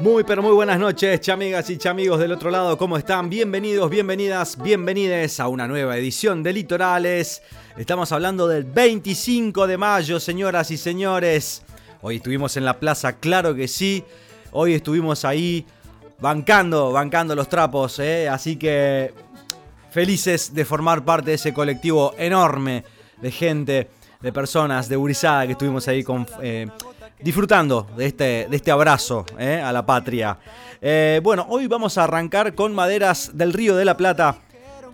Muy pero muy buenas noches, chamigas y chamigos del otro lado, ¿cómo están? Bienvenidos, bienvenidas, bienvenides a una nueva edición de Litorales. Estamos hablando del 25 de mayo, señoras y señores. Hoy estuvimos en la plaza, claro que sí. Hoy estuvimos ahí bancando, bancando los trapos, ¿eh? así que felices de formar parte de ese colectivo enorme de gente, de personas, de Urizada que estuvimos ahí con... Eh, disfrutando de este, de este abrazo eh, a la patria. Eh, bueno, hoy vamos a arrancar con maderas del Río de la Plata,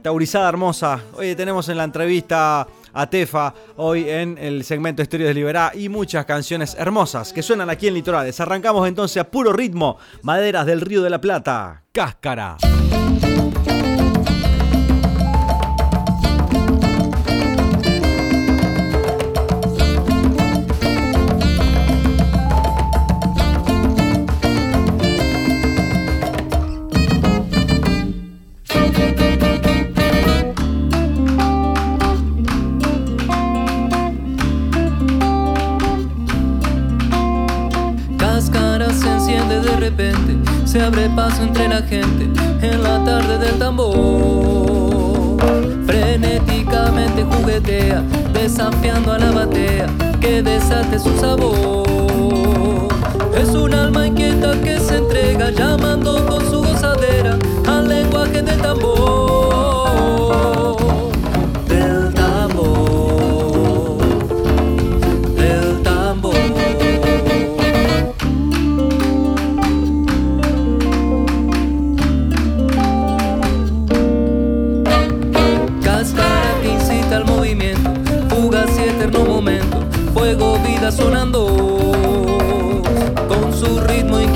taurizada hermosa. Hoy tenemos en la entrevista a Tefa, hoy en el segmento Historias de Liberá y muchas canciones hermosas que suenan aquí en Litorales. Arrancamos entonces a puro ritmo, maderas del Río de la Plata, cáscara. Se abre paso entre la gente en la tarde del tambor. Frenéticamente juguetea, desafiando a la batea que desate su sabor. Es un alma inquieta que se entrega, llamando con su gozadera al lenguaje del tambor.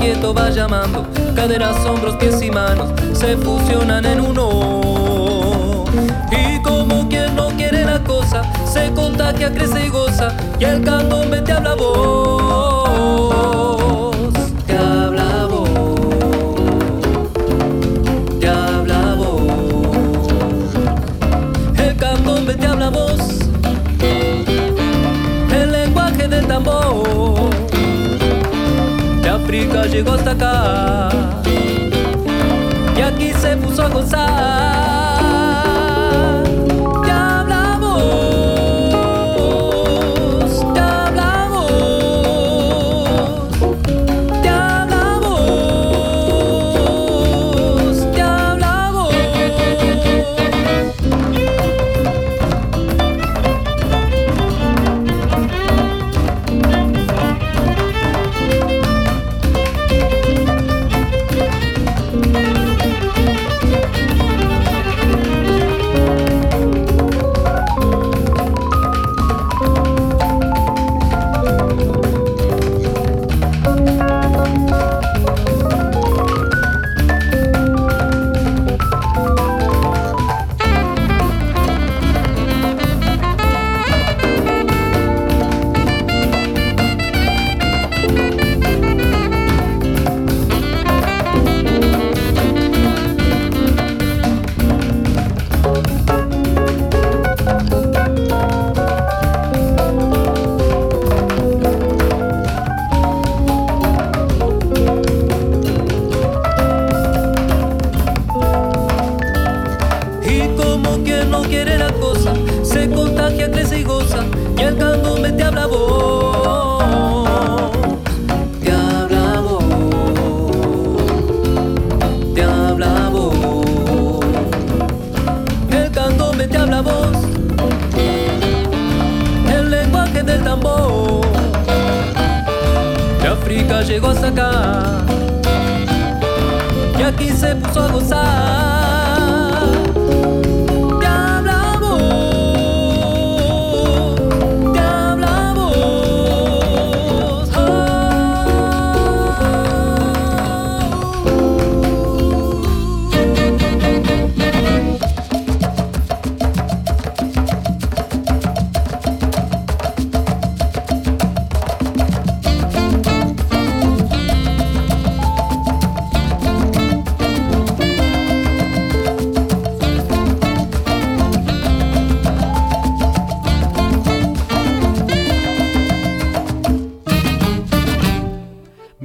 Inquieto va llamando. Caderas, hombros, pies y manos se fusionan en uno. Y como quien no quiere la cosa, se contagia, crece y goza. Y el candombe te habla voz. Llegó hasta acá y aquí se puso a gozar.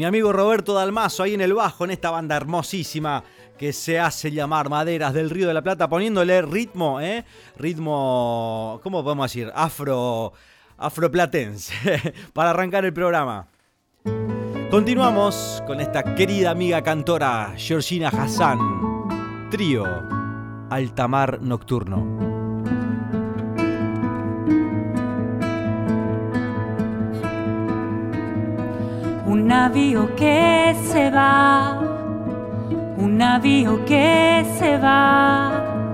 Amigo Roberto Dalmazo ahí en el bajo, en esta banda hermosísima que se hace llamar Maderas del Río de la Plata, poniéndole ritmo, ¿eh? Ritmo, ¿cómo podemos decir? Afro, afroplatense, para arrancar el programa. Continuamos con esta querida amiga cantora Georgina Hassan, trío Altamar Nocturno. Un navío que se va, un navío que se va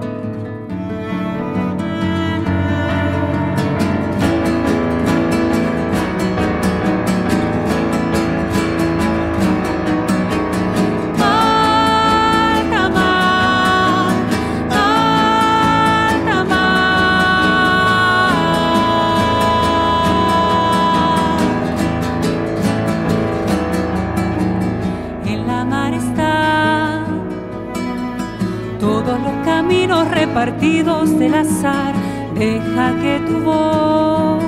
partidos del azar, deja que tu voz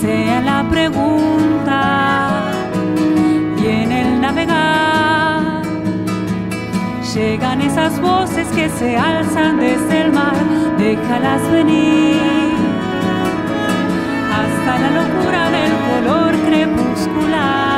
sea la pregunta. Y en el navegar llegan esas voces que se alzan desde el mar, déjalas venir hasta la locura del color crepuscular.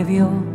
Que vio,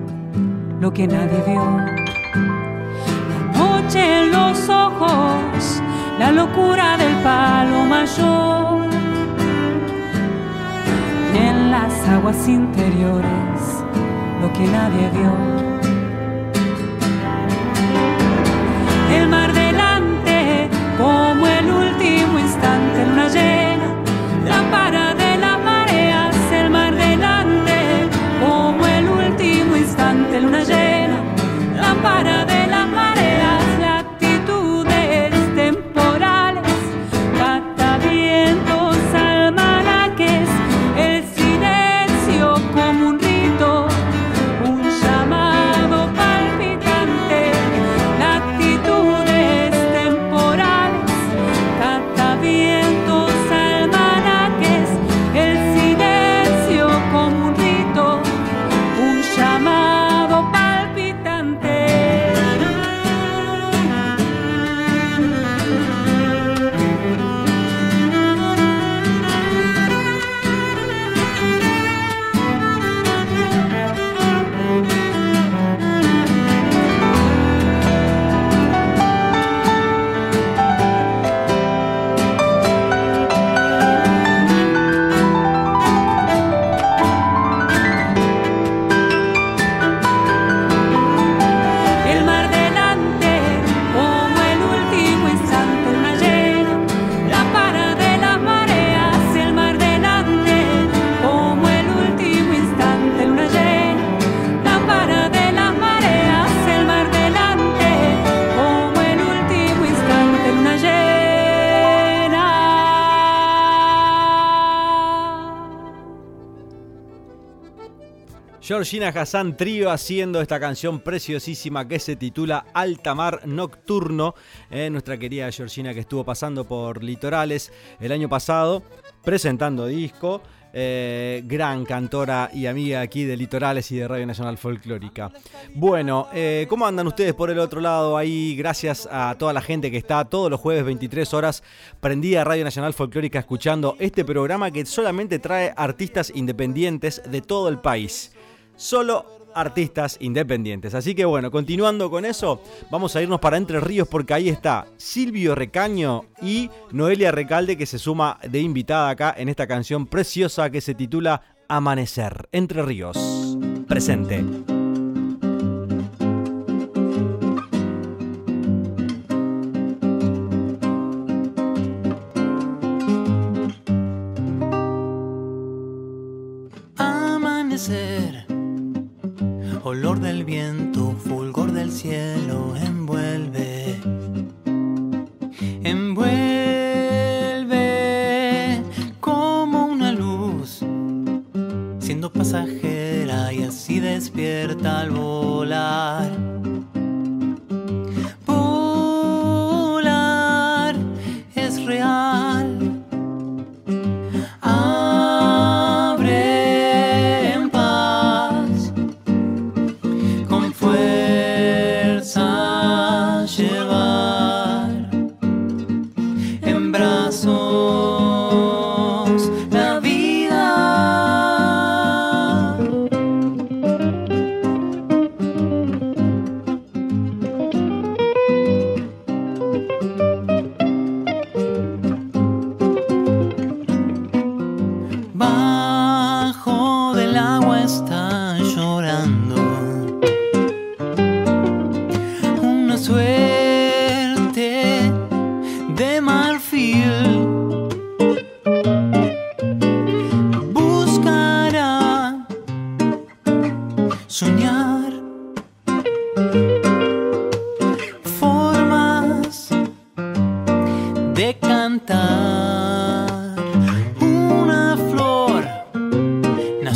Georgina Hassan Trío haciendo esta canción preciosísima que se titula Altamar Nocturno. eh, nuestra querida Georgina que estuvo pasando por Litorales el año pasado presentando disco. eh, gran cantora y amiga aquí de Litorales y de Radio Nacional Folclórica. Bueno, eh, ¿cómo andan ustedes por el otro lado ahí? Gracias a toda la gente que está todos los jueves 23 horas prendida a Radio Nacional Folclórica escuchando este programa que solamente trae artistas independientes de todo el país. Solo artistas independientes. Así que bueno, continuando con eso, vamos a irnos para Entre Ríos porque ahí está Silvio Recaño y Noelia Recalde que se suma de invitada acá en esta canción preciosa que se titula Amanecer. Entre Ríos. Presente.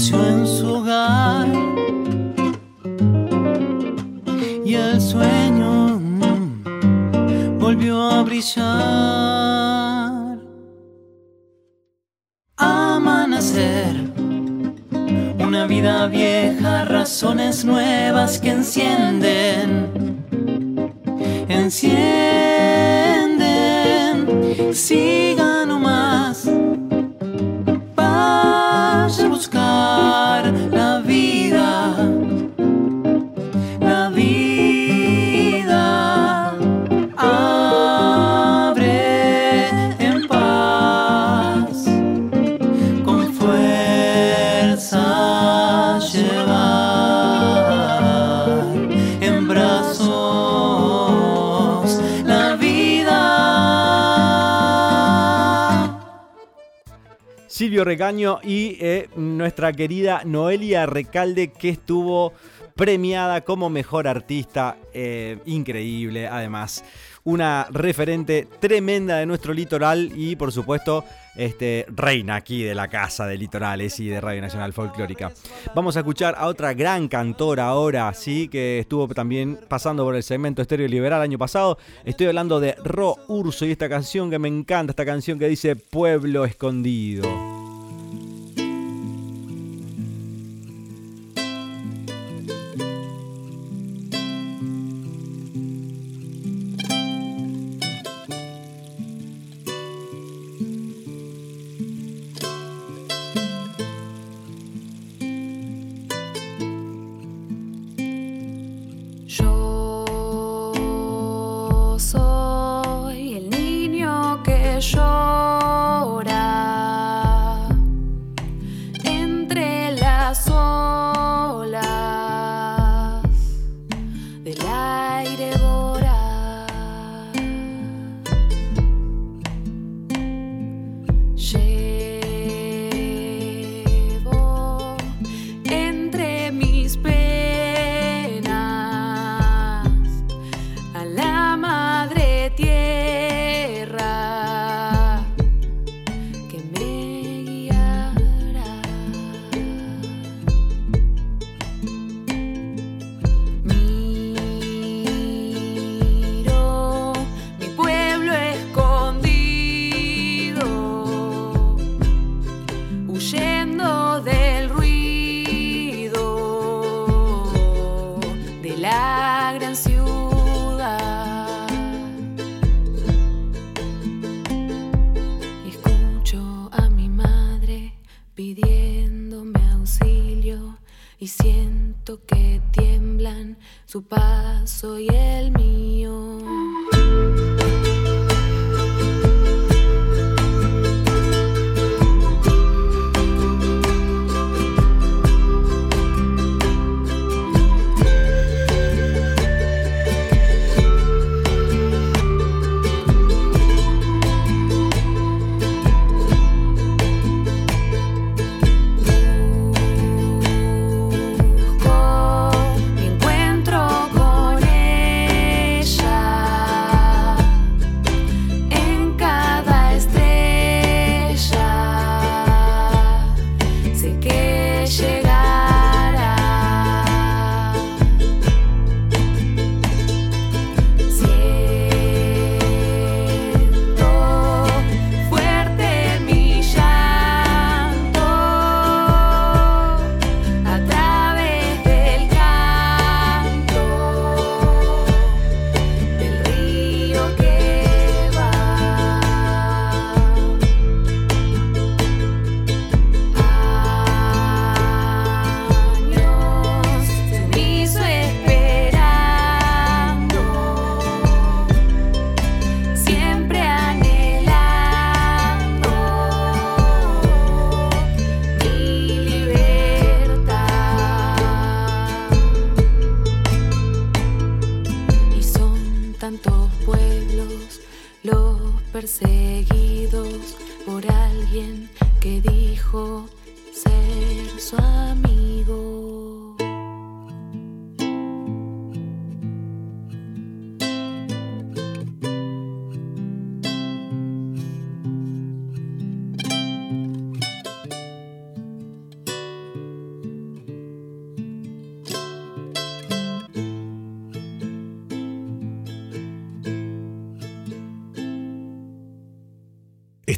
En su hogar y el sueño mm, volvió a brillar. Amanecer, una vida vieja, razones nuevas que encienden, encienden, Recaño y eh, nuestra querida Noelia Recalde que estuvo premiada como mejor artista. eh, increíble, además. Una referente tremenda de nuestro litoral y por supuesto este, reina aquí de la casa de litorales y de Radio Nacional Folclórica. Vamos a escuchar a otra gran cantora ahora, sí, que estuvo también pasando por el segmento Estéreo Liberal año pasado. Estoy hablando de Ro Urso y esta canción que me encanta, esta canción que dice Pueblo Escondido.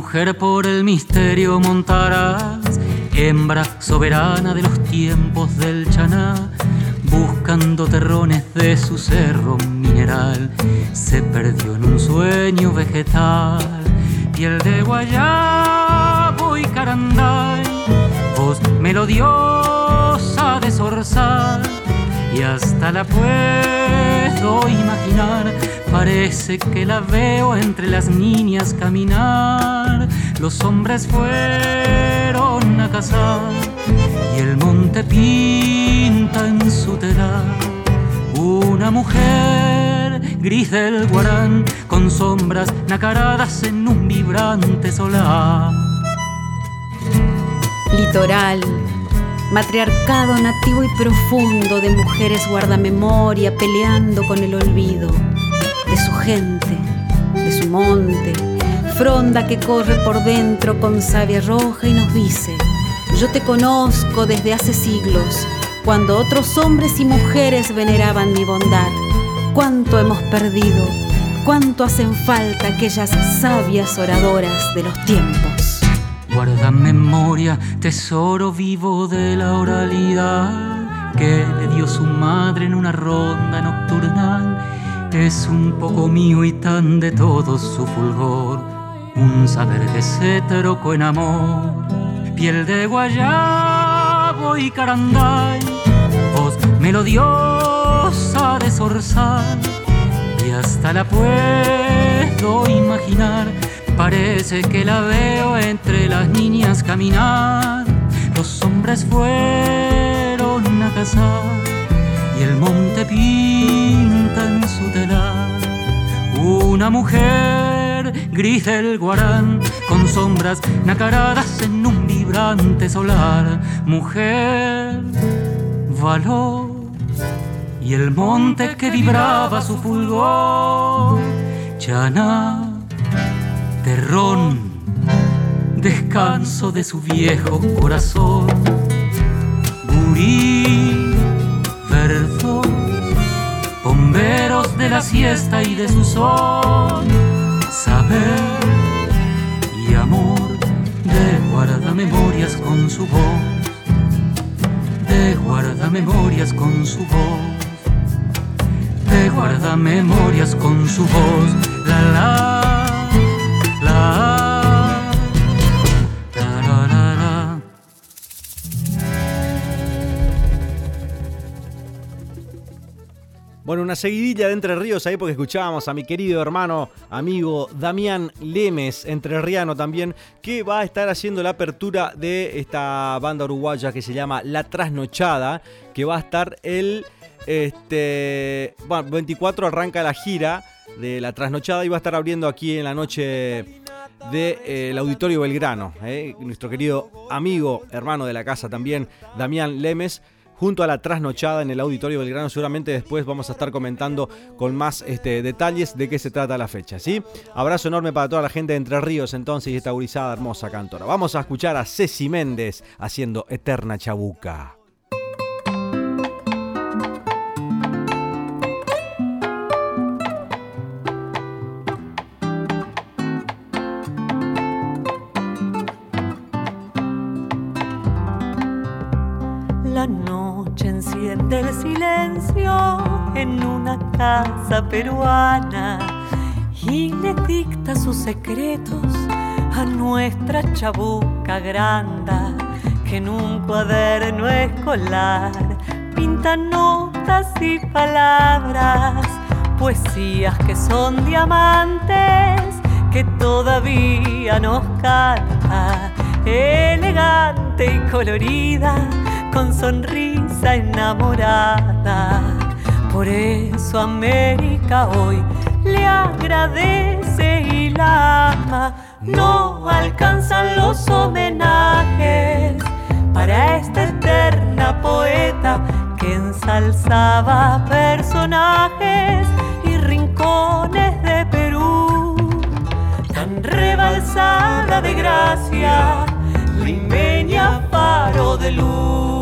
Mujer por el misterio montarás, hembra soberana de los tiempos del chaná, buscando terrones de su cerro mineral, se perdió en un sueño vegetal, piel de guayabo y caranday, voz melodiosa de zorzal, y hasta la puedo imaginar Parece que la veo entre las niñas caminar. Los hombres fueron a cazar y el monte pinta en su telar una mujer gris del guarán con sombras nacaradas en un vibrante solar. Litoral, matriarcado nativo y profundo de mujeres guardamemoria peleando con el olvido de su gente, de su monte, fronda que corre por dentro con savia roja y nos dice, yo te conozco desde hace siglos, cuando otros hombres y mujeres veneraban mi bondad. Cuánto hemos perdido, cuánto hacen falta aquellas sabias oradoras de los tiempos. Guarda memoria, tesoro vivo de la oralidad que le dio su madre en una ronda nocturnal es un poco mío y tan de todos su fulgor, un saber que se trocó en amor, piel de guayabo y caranday, voz melodiosa de zorzal, y hasta la puedo imaginar, parece que la veo entre las niñas caminar, los hombres fueron a cazar y el monte pinta en su telar. Una mujer gris del guarán con sombras nacaradas en un vibrante solar. Mujer, valor y el monte que vibraba su fulgor. Chana, terrón, descanso de su viejo corazón. Burí, verso, bomberos de la siesta y de su sol, saber y amor de guarda memorias con su voz, de guarda memorias con su voz te guarda memorias con su voz. La, la, Bueno, una seguidilla de Entre Ríos ahí porque escuchábamos a mi querido hermano, amigo Damián Lemes, entrerriano también, que va a estar haciendo la apertura de esta banda uruguaya que se llama La Trasnochada, que va a estar el este, bueno, 24 arranca la gira de La Trasnochada y va a estar abriendo aquí en la noche del de, eh, Auditorio Belgrano. eh. Nuestro querido amigo, hermano de la casa también, Damián Lemes junto a la trasnochada en el Auditorio Belgrano. Seguramente después vamos a estar comentando con más este, detalles de qué se trata la fecha. ¿sí? Abrazo enorme para toda la gente de Entre Ríos entonces y esta gurizada hermosa cantora. Vamos a escuchar a Ceci Méndez haciendo Eterna Chabuca. En una casa peruana y le dicta sus secretos a nuestra chabuca granda que en un cuaderno escolar pinta notas y palabras, poesías que son diamantes que todavía nos canta, elegante y colorida con sonrisa enamorada. Por eso América hoy le agradece y la ama. No alcanzan los homenajes para esta eterna poeta que ensalzaba personajes y rincones de Perú. Tan rebalsada de gracia, limeña faro de luz.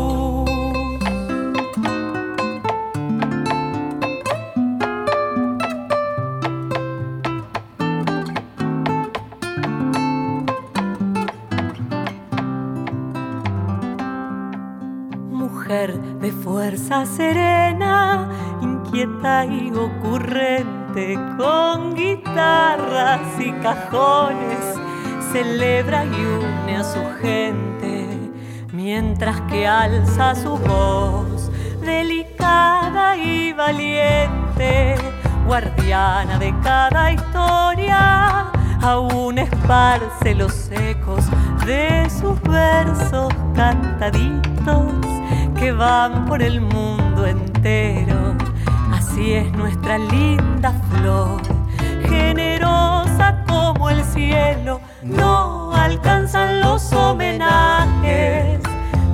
Fuerza serena, inquieta y ocurrente, con guitarras y cajones, celebra y une a su gente, mientras que alza su voz, delicada y valiente, guardiana de cada historia, aún esparce los ecos de sus versos cantaditos que van por el mundo entero. Así es nuestra linda flor, generosa como el cielo, no alcanzan los homenajes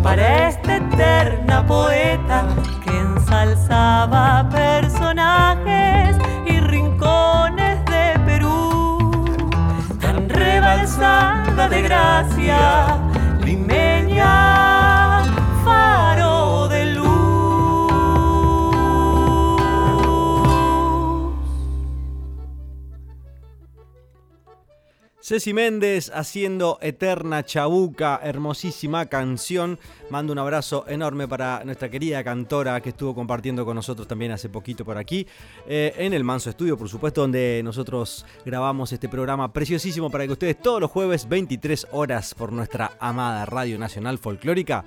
para esta eterna poeta que ensalzaba personajes y rincones de Perú, tan rebalsada de gracia, Ceci Méndez haciendo Eterna Chabuca, hermosísima canción. Mando un abrazo enorme para nuestra querida cantora que estuvo compartiendo con nosotros también hace poquito por aquí, eh, en el Manso Estudio, por supuesto, donde nosotros grabamos este programa preciosísimo para que ustedes todos los jueves, 23 horas, por nuestra amada Radio Nacional Folclórica,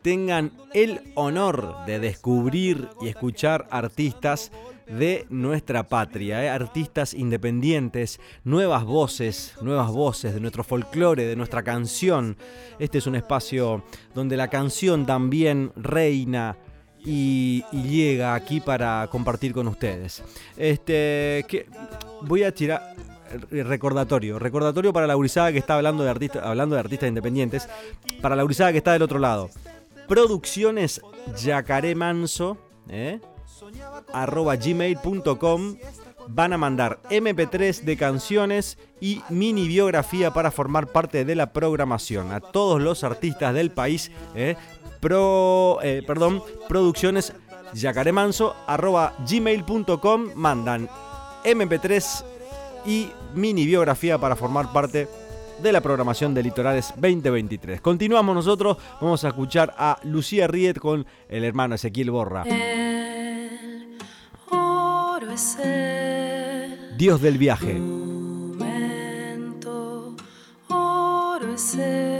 tengan el honor de descubrir y escuchar artistas de nuestra patria, ¿eh? artistas independientes, nuevas voces, nuevas voces de nuestro folclore, de nuestra canción. Este es un espacio donde la canción también reina y, llega aquí para compartir con ustedes. Este, voy a tirar recordatorio, recordatorio para la gurizada que está hablando de artistas, hablando de artistas independientes, para la gurizada que está del otro lado. Producciones Yacaré Manso, ¿eh? Arroba gmail.com van a mandar MP3 de canciones y mini biografía para formar parte de la programación. A todos los artistas del país, eh, pro, eh, perdón, producciones yacaremanso arroba gmail.com mandan MP3 y mini biografía para formar parte la programación de Litorales 2023. Continuamos nosotros, vamos a escuchar a Lucía Riet con el hermano Ezequiel Borra. El oro es el Dios del viaje. momento, oro es el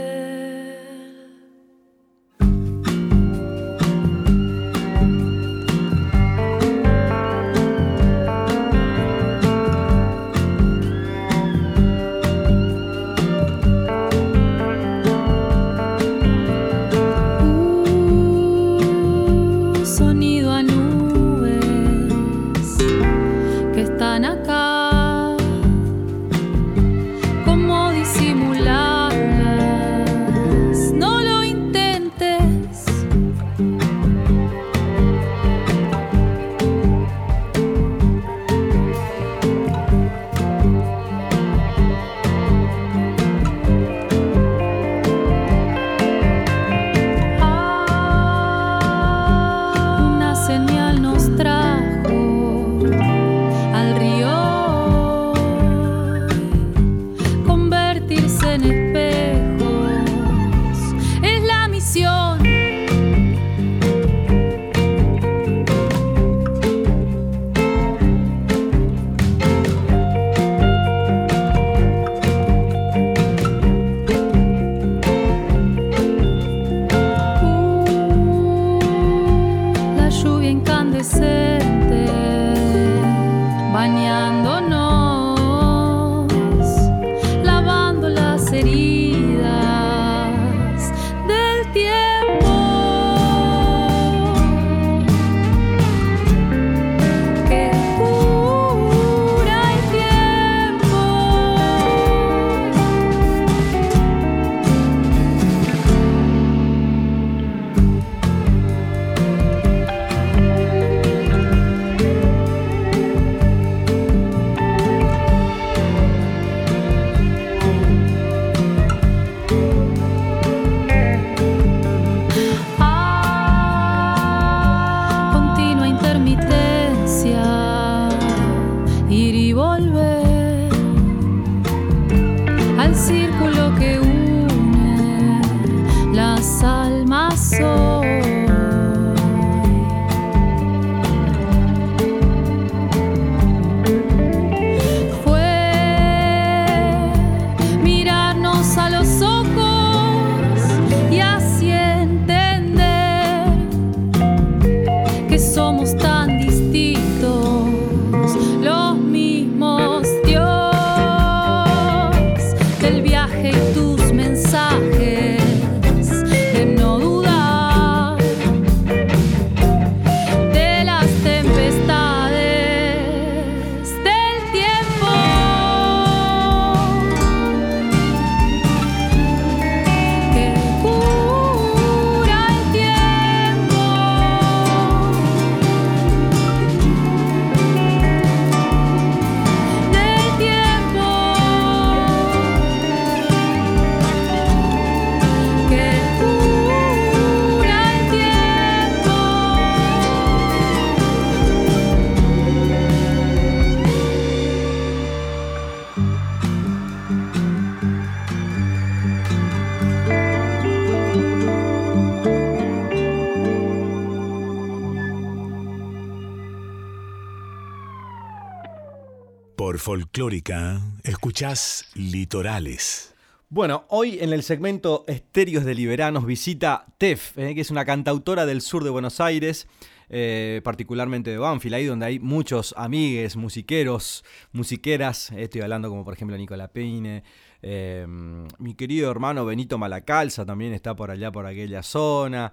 Litorales. Bueno, hoy en el segmento Estéreos de Liberanos visita Tef, eh, que es una cantautora del sur de Buenos Aires, eh, particularmente de Banfield, ahí donde hay muchos amigues, musiqueros, musiqueras. eh, estoy hablando como por ejemplo Nicola Peine, mi querido hermano Benito Malacalza también está por allá, por aquella zona.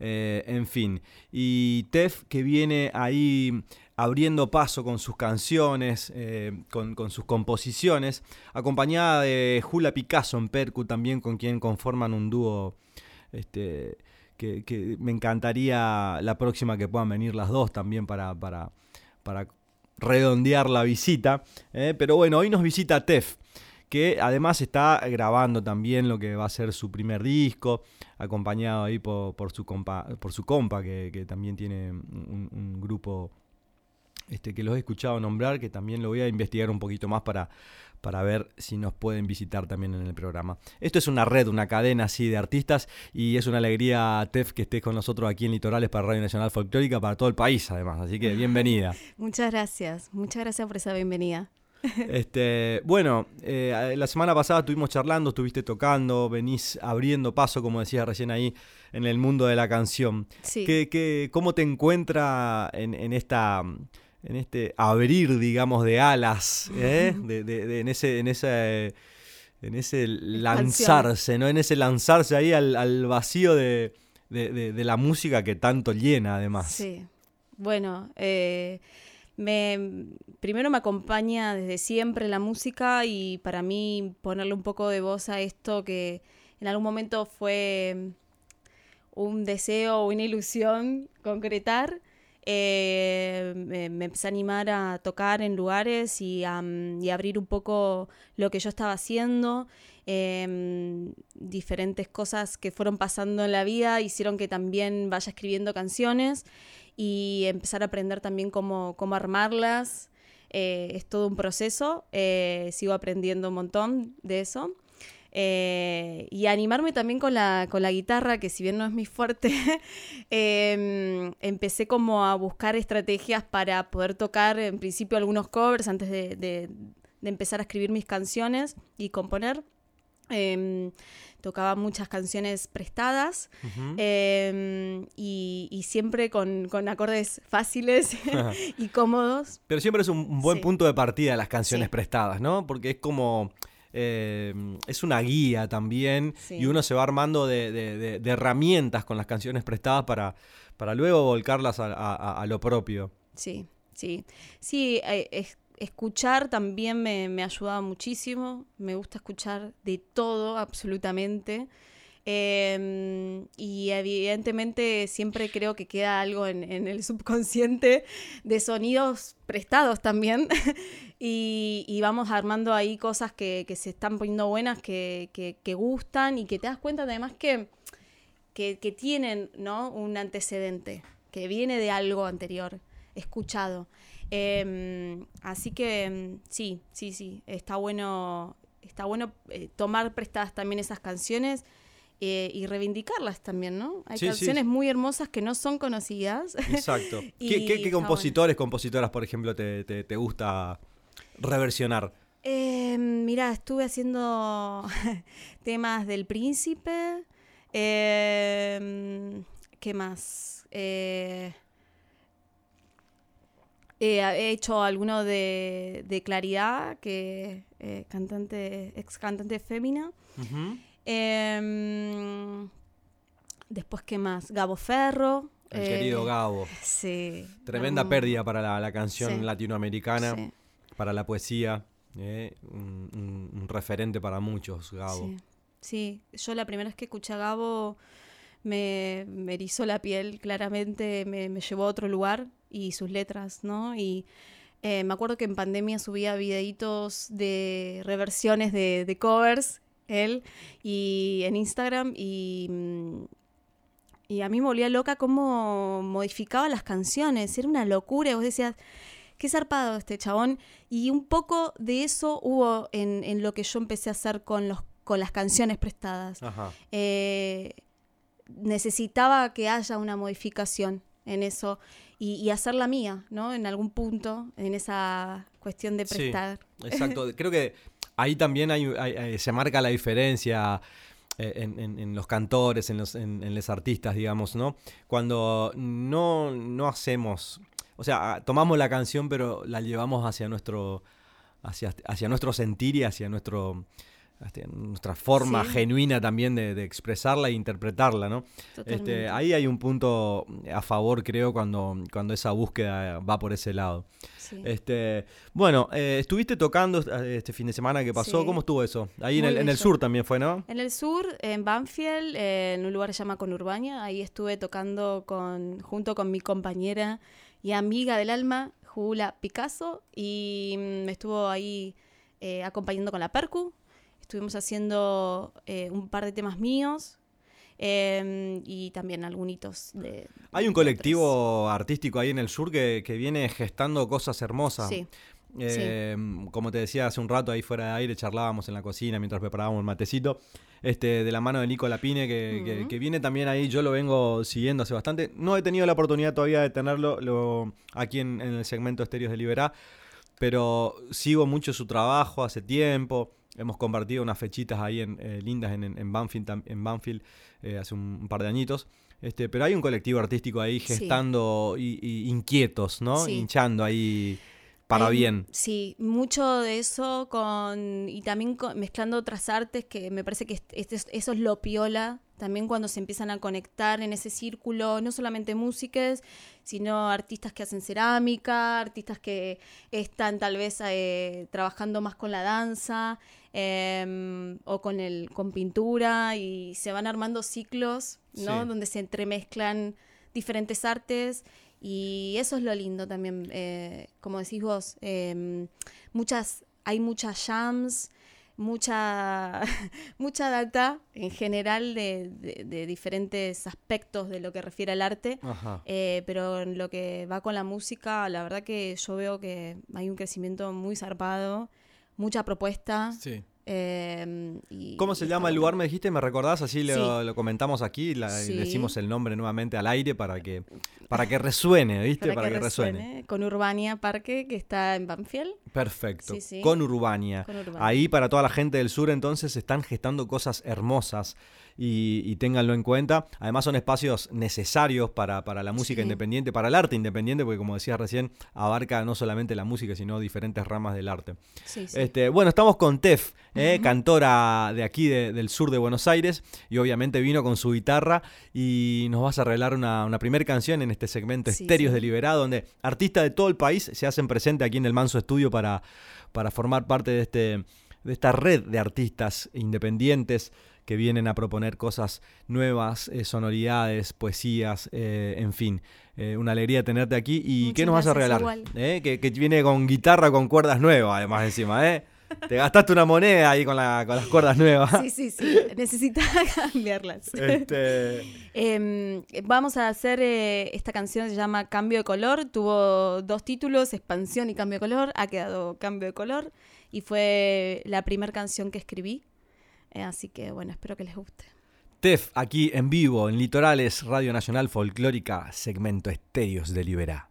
en fin, y Tef que viene ahí abriendo paso con sus canciones, eh, con, sus composiciones, acompañada de Jula Picasso en Percu también, con quien conforman un dúo este, que, me encantaría la próxima que puedan venir las dos también para redondear la visita. ¿eh? Pero bueno, hoy nos visita Tef, que además está grabando también lo que va a ser su primer disco, acompañado ahí por, su compa, por su compa que, también tiene un, grupo este, que los he escuchado nombrar, que también lo voy a investigar un poquito más para, para ver si nos pueden visitar también en el programa. Esto es una red, una cadena así de artistas y es una alegría, Tef, que estés con nosotros aquí en Litorales para Radio Nacional Folclórica, para todo el país además. Así que bienvenida. muchas gracias, muchas gracias por esa bienvenida. Este, bueno, eh, la semana pasada estuvimos charlando, estuviste tocando, venís abriendo paso, como decías recién ahí, en el mundo de la canción. Sí. ¿Qué, cómo te encuentra en esta en este abrir, digamos, de alas, ¿eh? de, en ese, en ese, en ese lanzarse, ¿no? En ese lanzarse ahí al, vacío de, la música que tanto llena, además. Sí. Bueno, eh, me, primero me acompaña desde siempre la música y para mí ponerle un poco de voz a esto que en algún momento fue un deseo o una ilusión concretar eh, me, empecé a animar a tocar en lugares y, a, abrir un poco lo que yo estaba haciendo. Em, diferentes cosas que fueron pasando en la vida hicieron que también vaya escribiendo canciones y empezar a aprender también cómo, cómo armarlas. Eh, es todo un proceso, eh, sigo aprendiendo un montón de eso. Eh, y animarme también con la, con la guitarra, que si bien no es mi fuerte, em, empecé como a buscar estrategias para poder tocar en principio algunos covers antes de, empezar a escribir mis canciones y componer. Em, tocaba muchas canciones prestadas em, y, siempre con, acordes fáciles y cómodos. Pero siempre es un buen punto de partida las canciones prestadas, ¿no? Porque es como Em, es una guía también y uno se va armando de, herramientas con las canciones prestadas para, para luego volcarlas a, lo propio. Sí, sí. Sí, eh, escuchar también me, me ayudado muchísimo. Me gusta escuchar de todo, absolutamente. Em, y evidentemente siempre creo que queda algo en, el subconsciente de sonidos prestados también. y, vamos armando ahí cosas que, se están poniendo buenas, que, gustan y que te das cuenta además que, que, tienen ¿no? un antecedente, que viene de algo anterior, escuchado. Em, así que sí, sí, sí, está bueno, está bueno eh, tomar prestadas también esas canciones eh, y reivindicarlas también, ¿no? Hay canciones muy hermosas que no son conocidas. Exacto. ¿Qué, compositores, compositoras, por ejemplo, te, gusta reversionar? Eh, mira, estuve haciendo temas del príncipe. Em, ¿Qué más? Eh, he hecho alguno de, Claridad, que cantante, ex cantante fémina. Em, después, ¿qué más? Gabo Ferro. El querido eh, Gabo. Sí. Tremenda pérdida para la, canción latinoamericana, para la poesía. Eh, un, referente para muchos, Gabo. Sí. yo la primera vez que escuché a Gabo me, me erizó la piel, claramente me, llevó a otro lugar y sus letras, ¿no? Y eh, me acuerdo que en pandemia subía videitos de reversiones de, de covers él, y en Instagram y, mm, y a mí me volvía loca cómo modificaba las canciones, era una locura, y vos decías, qué zarpado este chabón, y un poco de eso hubo en, lo que yo empecé a hacer con, los, con las canciones prestadas. Eh, necesitaba que haya una modificación en eso y, y, hacerla mía, ¿no? En algún punto, en esa cuestión de prestar. exacto, creo que ahí también hay, se marca la diferencia. Eh, en, los cantores, en los, en, los artistas, digamos, ¿no? Cuando no, no hacemos, o sea, tomamos la canción pero la llevamos hacia nuestro, hacia, nuestro sentir y hacia nuestro, nuestra forma genuina también de, expresarla e interpretarla, ¿no? Este, ahí hay un punto a favor, creo, cuando, cuando esa búsqueda va por ese lado. Este, bueno, eh, estuviste tocando este fin de semana que pasó, ¿cómo estuvo eso? Ahí en el, sur también fue, ¿no? En el sur, en Banfield, en un lugar que se llama Conurbaña, ahí estuve tocando con, junto con mi compañera y amiga del alma, Jula Picasso y mm, me estuvo ahí eh, acompañando con la Percu. Estuvimos haciendo eh, un par de temas míos eh, y también algunos de... Hay un de colectivo artístico ahí en el sur que, que viene gestando cosas hermosas. Sí. Eh, Como te decía hace un rato ahí fuera de aire, charlábamos en la cocina mientras preparábamos el matecito, este, de la mano de Nico Lapine, que, que- viene también ahí, yo lo vengo siguiendo hace bastante. No he tenido la oportunidad todavía de tenerlo lo- aquí en, en el segmento Estéreos de Liberá, pero sigo mucho su trabajo hace tiempo. Hemos compartido unas fechitas ahí en, eh, lindas en, en, Banfield, en Banfield eh, hace un, un par de añitos. Este, pero hay un colectivo artístico ahí Sí. gestando y, y inquietos, ¿no? Sí. Hinchando ahí para bien. Sí, mucho de eso con y también con- mezclando otras artes que me parece que est- este es- eso es lo piola también cuando se empiezan a conectar en ese círculo, no solamente músicas, sino artistas que hacen cerámica, artistas que están tal vez eh, trabajando más con la danza em, o con el con pintura y se van armando ciclos, ¿no? Sí. Donde se entremezclan diferentes artes y eso es lo lindo también, eh, como decís vos, em, muchas, hay muchas jams, mucha, mucha data en general de, de- de diferentes aspectos de lo que refiere al arte, eh, pero en lo que va con la música, la verdad que yo veo que hay un crecimiento muy zarpado, mucha propuesta. Sí. y- ¿Cómo se y llama el lugar? Me dijiste, ¿me recordás? Así lo, Sí. lo comentamos aquí la- y decimos el nombre nuevamente al aire para que, para que resuene, ¿viste? Para, que, resuene. resuene, Con Urbania Parque, que está en Banfield. Perfecto. Sí, sí. Con Urbania. Con Urbania. Ahí para toda la gente del sur entonces se están gestando cosas hermosas y, y ténganlo en cuenta. Además son espacios necesarios para, para la música Sí. independiente, para el arte independiente, porque como decías recién, abarca no solamente la música, sino diferentes ramas del arte. Sí, sí. Este, bueno, estamos con Tef, eh, cantora de aquí de- del sur de Buenos Aires, y obviamente vino con su guitarra y nos vas a regalar una, una primera canción en este segmento Estéreos de Liberá, donde artistas de todo el país se hacen presentes aquí en el Manso Estudio para, para formar parte de, este, de esta red de artistas independientes que vienen a proponer cosas nuevas, eh, sonoridades, poesías, eh, en fin. Eh, una alegría tenerte aquí. ¿Y qué nos vas a regalar? Que, que viene con guitarra con cuerdas nuevas, además, encima, ¿eh? Te gastaste una moneda ahí con, la- con las cuerdas nuevas. Sí, sí, sí. Necesitaba cambiarlas. Este, Em, vamos a hacer esta canción, se llama Cambio de Color. Tuvo dos títulos, Expansión y Cambio de Color. Ha quedado Cambio de Color. Y fue la primera canción que escribí. Eh, así que bueno, espero que les guste. Tef, aquí en vivo, en Litorales, Radio Nacional Folclórica, segmento Estéreos de Liberá.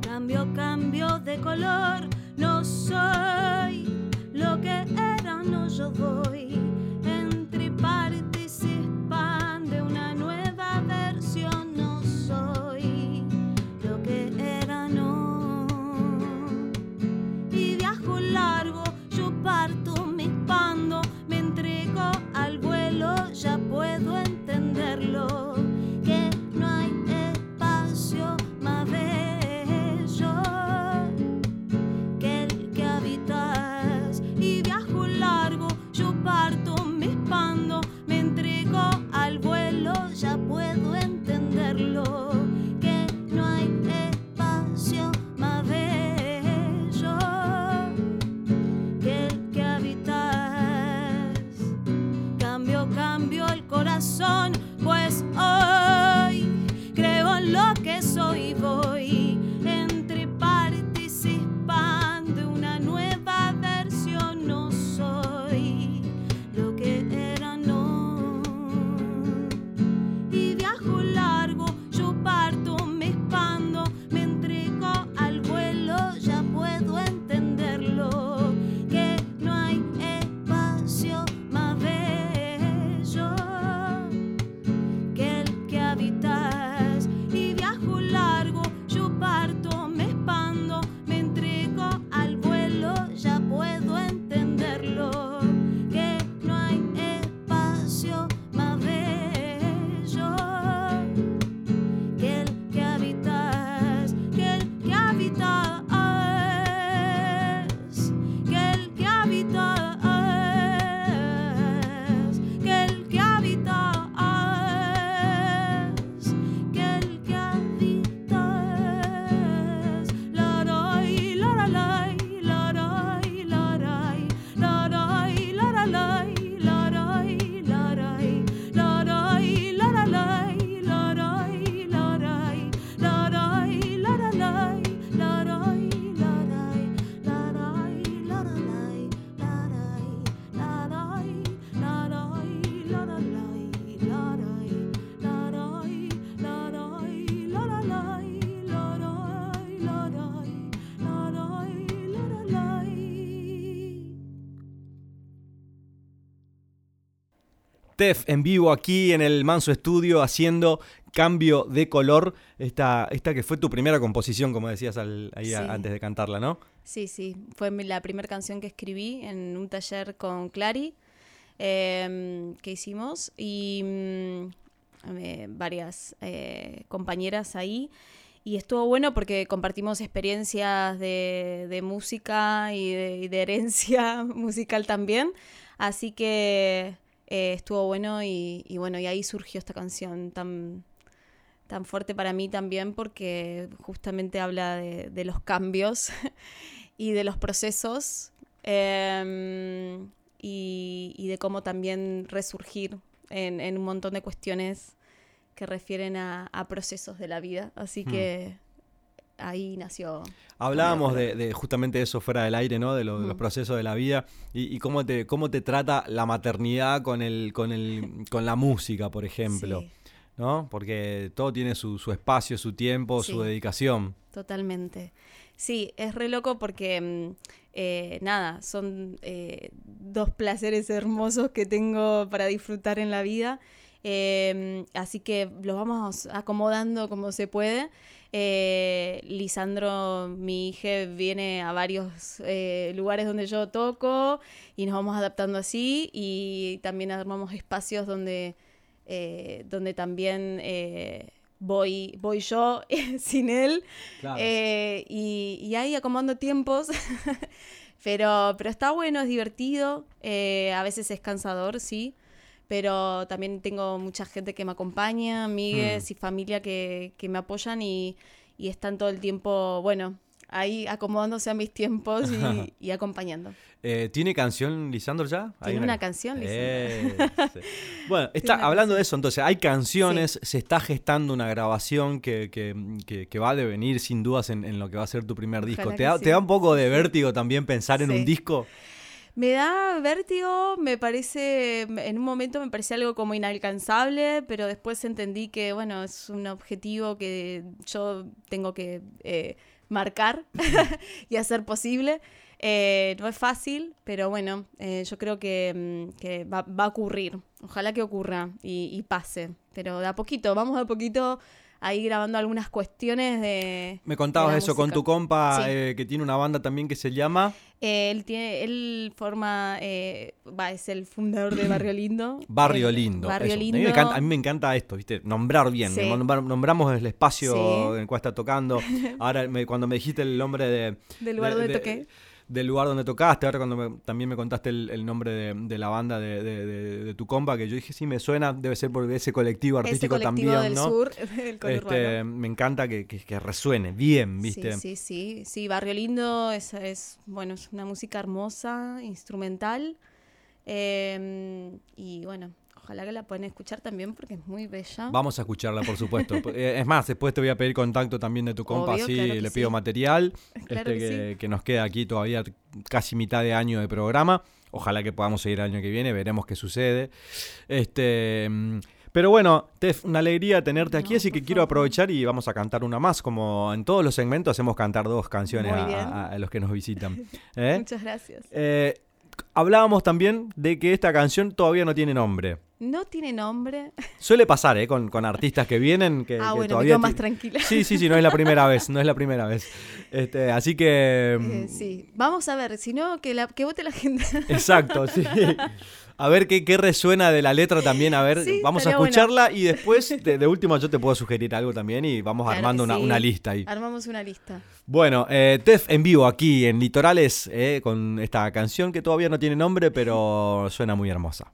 Cambio, cambio de color, no soy lo que era, no yo voy. Tef en vivo aquí en el Manso Estudio haciendo cambio de color. Esta, esta que fue tu primera composición, como decías ahí Sí. antes de cantarla, ¿no? Sí, sí, fue la primera canción que escribí en un taller con Clary em, que hicimos y mm, eh, varias eh, compañeras ahí. Y estuvo bueno porque compartimos experiencias de, de música y de, y de herencia musical también. Así que eh, estuvo bueno y, y bueno, y ahí surgió esta canción tan, tan fuerte para mí también porque justamente habla de, de los cambios y de los procesos em, y, y de cómo también resurgir en, en un montón de cuestiones que refieren a, a procesos de la vida. Así Hmm. que ahí nació. Hablábamos de, de justamente eso fuera del aire, ¿no? De, lo- de los Mm. procesos de la vida y, y cómo te cómo te trata la maternidad con el con el con la música, por ejemplo, Sí, ¿no? Porque todo tiene su, su espacio, su tiempo, su dedicación. totalmente. Sí, es re loco porque, mm, eh, nada, son eh, dos placeres hermosos que tengo para disfrutar en la vida. Em, así que los vamos acomodando como se puede. Eh, Lisandro, mi hija, viene a varios eh, lugares donde yo toco y nos vamos adaptando así y también armamos espacios donde, eh, donde también voy, voy yo sin él Claro. y, y ahí acomodando tiempos. pero, pero está bueno, es divertido. a veces es cansador, sí. Pero también tengo mucha gente que me acompaña, amigues Hmm. y familia que, que me apoyan y, y están todo el tiempo, bueno, ahí acomodándose a mis tiempos y, y acompañando. Eh, ¿Tiene canción Lisandro ya? Hay Tiene una canción, Eh, sí. Bueno, está hablando de eso, entonces, hay canciones, se está gestando una grabación que, que- que- que va a devenir sin dudas en, en lo que va a ser tu primer disco. Ojalá ¿Te da, sí. te da un poco de vértigo también pensar en un disco? Me da vértigo, me parece, en un momento me parecía algo como inalcanzable, pero después entendí que, bueno, es un objetivo que yo tengo que eh, marcar y hacer posible. Eh, no es fácil, pero bueno, eh, yo creo que, mm, que va, va a ocurrir. Ojalá que ocurra y, y pase. Pero de a poquito, vamos de a poquito ahí grabando algunas cuestiones de... Me contabas de eso con tu compa Sí. eh, que tiene una banda también que se llama Eh, él tiene, él forma, eh, va, es el fundador de Barrio Lindo. Barrio El- Lindo. Barrio eso. Lindo. A, mí me encanta, a mí me encanta esto, ¿viste? Nombrar bien. Sí. Nombramos el espacio Sí. en el cual está tocando. Ahora, me- cuando me dijiste el nombre de, Del lugar de- donde de- toqué. Del lugar donde tocaste, ahora cuando me- también me contaste el, el nombre de, de la banda de, de- tu compa, que yo dije, sí, me suena, debe ser por ese colectivo Ese artístico colectivo también, del ¿no? sur, conurbano. Este, me encanta que, que- que resuene bien, ¿viste? Sí, sí, sí, sí, Barrio Lindo es, es, bueno, es una música hermosa, instrumental. eh, y bueno, ojalá que la puedan escuchar también porque es muy bella. Vamos a escucharla, por supuesto. Eh, es más, después te voy a pedir contacto también de tu compa, Obvio, así claro le sí. pido material, Claro este, que que, que nos queda aquí todavía casi mitad de año de programa. Ojalá que podamos seguir el año que viene, veremos qué sucede. Este, mm, pero bueno, Tef, una alegría tenerte aquí, No, así que quiero aprovechar y vamos a cantar una más. Como en todos los segmentos hacemos cantar dos canciones a los que nos visitan. ¿eh? Muchas gracias. Eh, hablábamos también de que esta canción todavía no tiene nombre. No tiene nombre. Suele pasar, ¿eh? Con, con artistas que vienen que, ah, que bueno, me todavía quedo más tranquila. Sí, sí, sí, no es la primera vez, no es la primera vez. Este, así que... Eh, mm, sí, vamos a ver, si no, que, la, que vote la gente. Exacto, sí. A ver qué, qué resuena de la letra también, a ver, Sí, vamos a bueno. escucharla y después, de, de último, yo te puedo sugerir algo también y vamos Claro armando una, una lista ahí. Armamos una lista. Bueno, eh, Tef en vivo aquí en Litorales eh, con esta canción que todavía no tiene nombre, pero suena muy hermosa.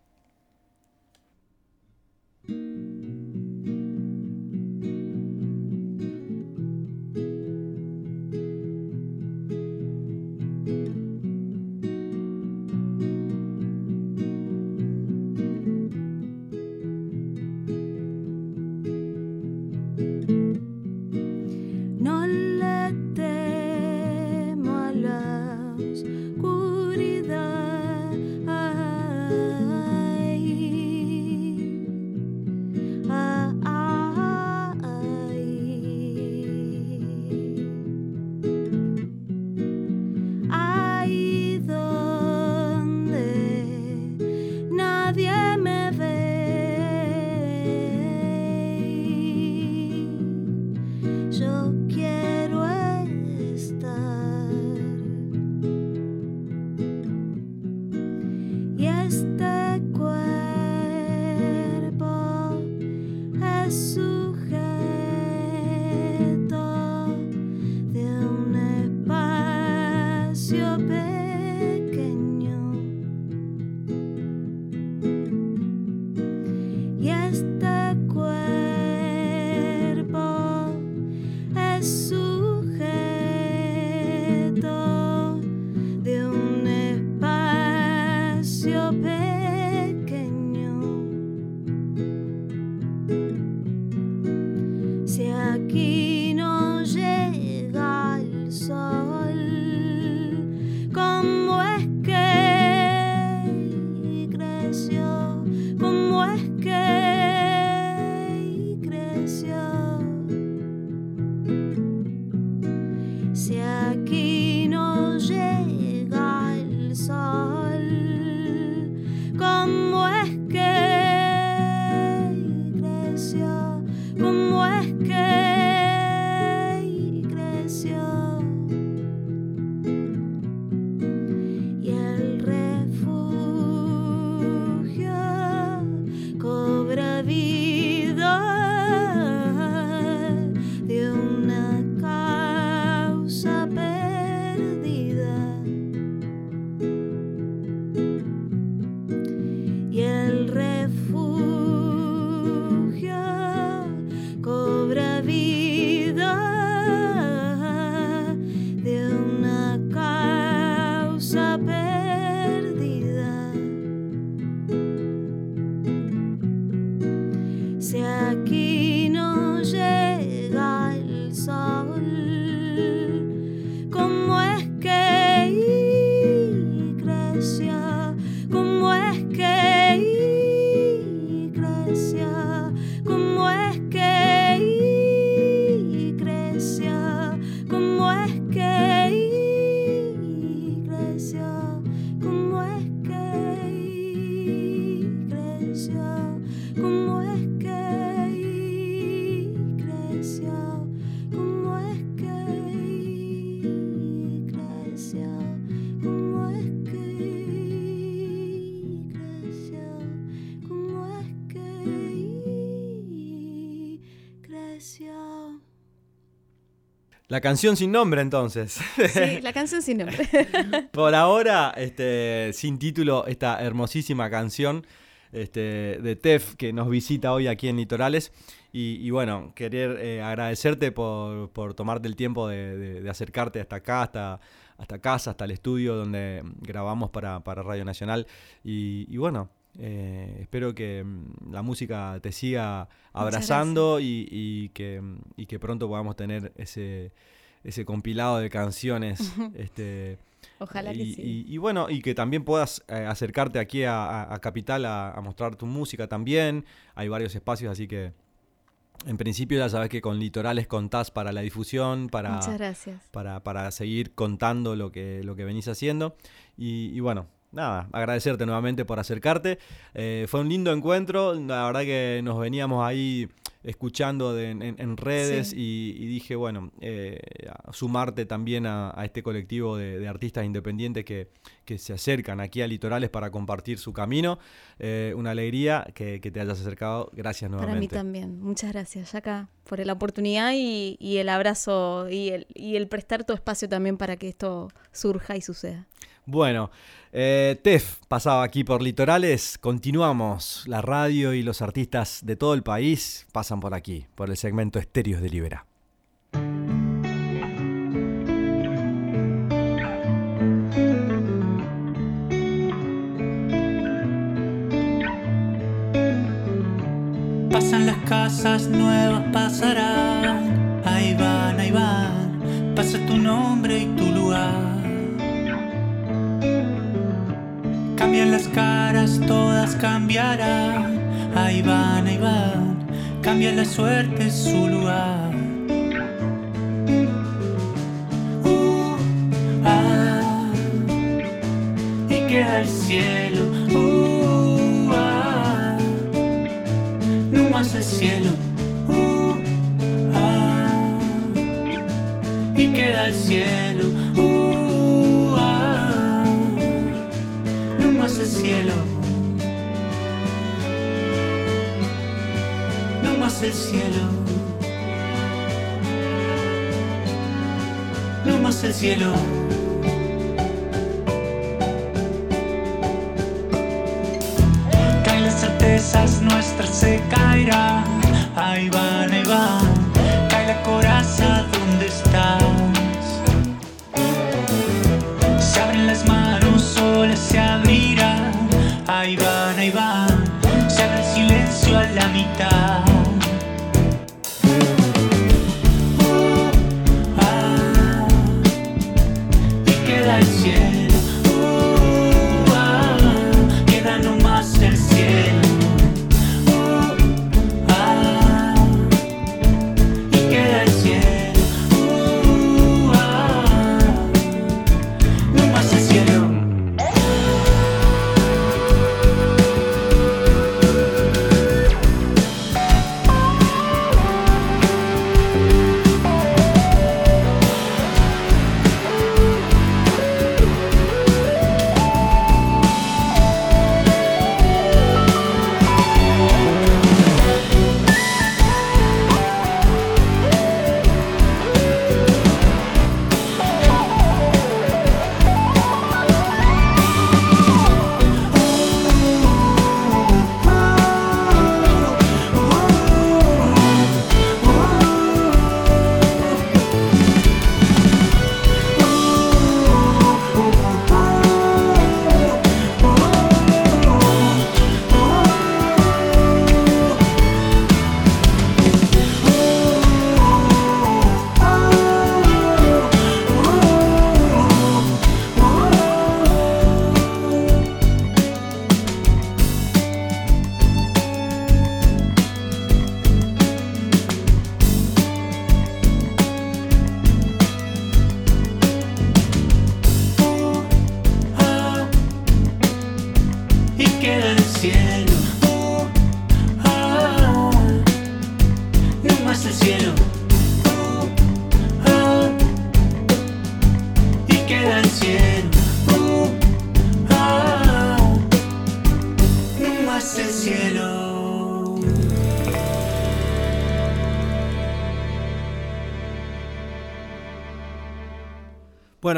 Canción sin nombre entonces. Sí, la canción sin nombre. Por ahora, este, sin título, esta hermosísima canción este, de Tef que nos visita hoy aquí en Litorales. Y, bueno, querer eh, agradecerte por, tomarte el tiempo de, acercarte hasta acá, hasta, hasta casa, hasta el estudio donde grabamos para, Radio Nacional. Y, bueno, eh, espero que mm, la música te siga abrazando y, que, que pronto podamos tener ese, ese compilado de canciones. este, Ojalá y, que sí. Y, bueno, y que también puedas eh, acercarte aquí a, Capital a, mostrar tu música también. Hay varios espacios, así que en principio ya sabes que con Litorales contás para la difusión, para, para, para seguir contando lo que, lo que venís haciendo. Y, bueno, nada, agradecerte nuevamente por acercarte. Eh, fue un lindo encuentro, la verdad que nos veníamos ahí escuchando en, redes y, dije, bueno, eh, sumarte también a, este colectivo de, artistas independientes que, que, se acercan aquí a Litorales para compartir su camino. Eh, una alegría que, te hayas acercado. Gracias nuevamente. Para mí también. Muchas gracias, Yaka, por la oportunidad y, y el abrazo y el, y el prestar tu espacio también para que esto surja y suceda. Bueno, eh, Tef pasaba aquí por Litorales. Continuamos. La radio y los artistas de todo el país pasan por aquí, por el segmento Estéreos de Libera. Pasan las casas nuevas, pasarán. Ahí van, ahí van. Pasa tu nombre y tu lugar. Cambian las caras, todas cambiarán. Ahí van, ahí van. Cambia la suerte, su lugar. Uh, ah, y queda el cielo. Uh, ah, no más el cielo. Uh, ah, y queda el cielo. El cielo. No más el cielo. No más el cielo. Caen las certezas nuestras, se caerán. Ahí van, ahí van. Cae la coraza, ¿dónde estás?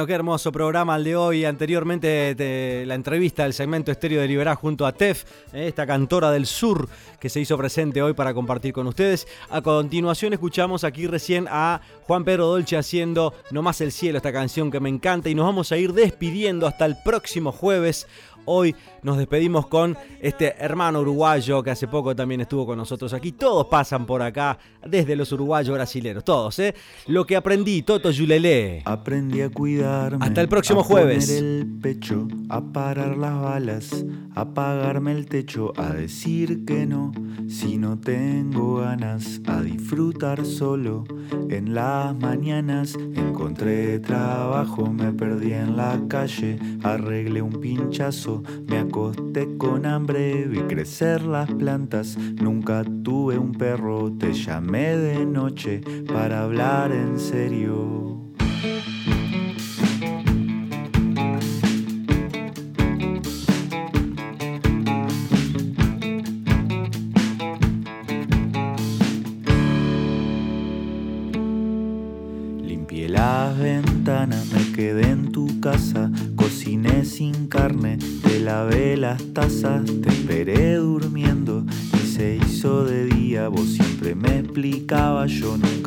Qué hermoso programa el de hoy. Anteriormente la entrevista del segmento Estéreo de Liberá junto a Tef, eh, esta cantora del sur que se hizo presente hoy para compartir con ustedes. A continuación escuchamos aquí recién a Juan Pedro Dolce haciendo No más el cielo, esta canción que me encanta y nos vamos a ir despidiendo hasta el próximo jueves. Hoy nos despedimos con este hermano uruguayo que hace poco también estuvo con nosotros aquí. Todos pasan por acá, desde los uruguayos brasileros, todos, ¿eh? Lo que aprendí, Toto Yulele. Aprendí a cuidarme. Hasta el próximo jueves. Poner el pecho, a parar las balas, a apagarme el techo, a decir que no, si no tengo ganas, a disfrutar solo. En las mañanas encontré trabajo, me perdí en la calle, arreglé un pinchazo, me acosté con hambre, vi crecer las plantas, nunca tuve un perro, te llamé de noche para hablar en serio.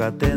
Yo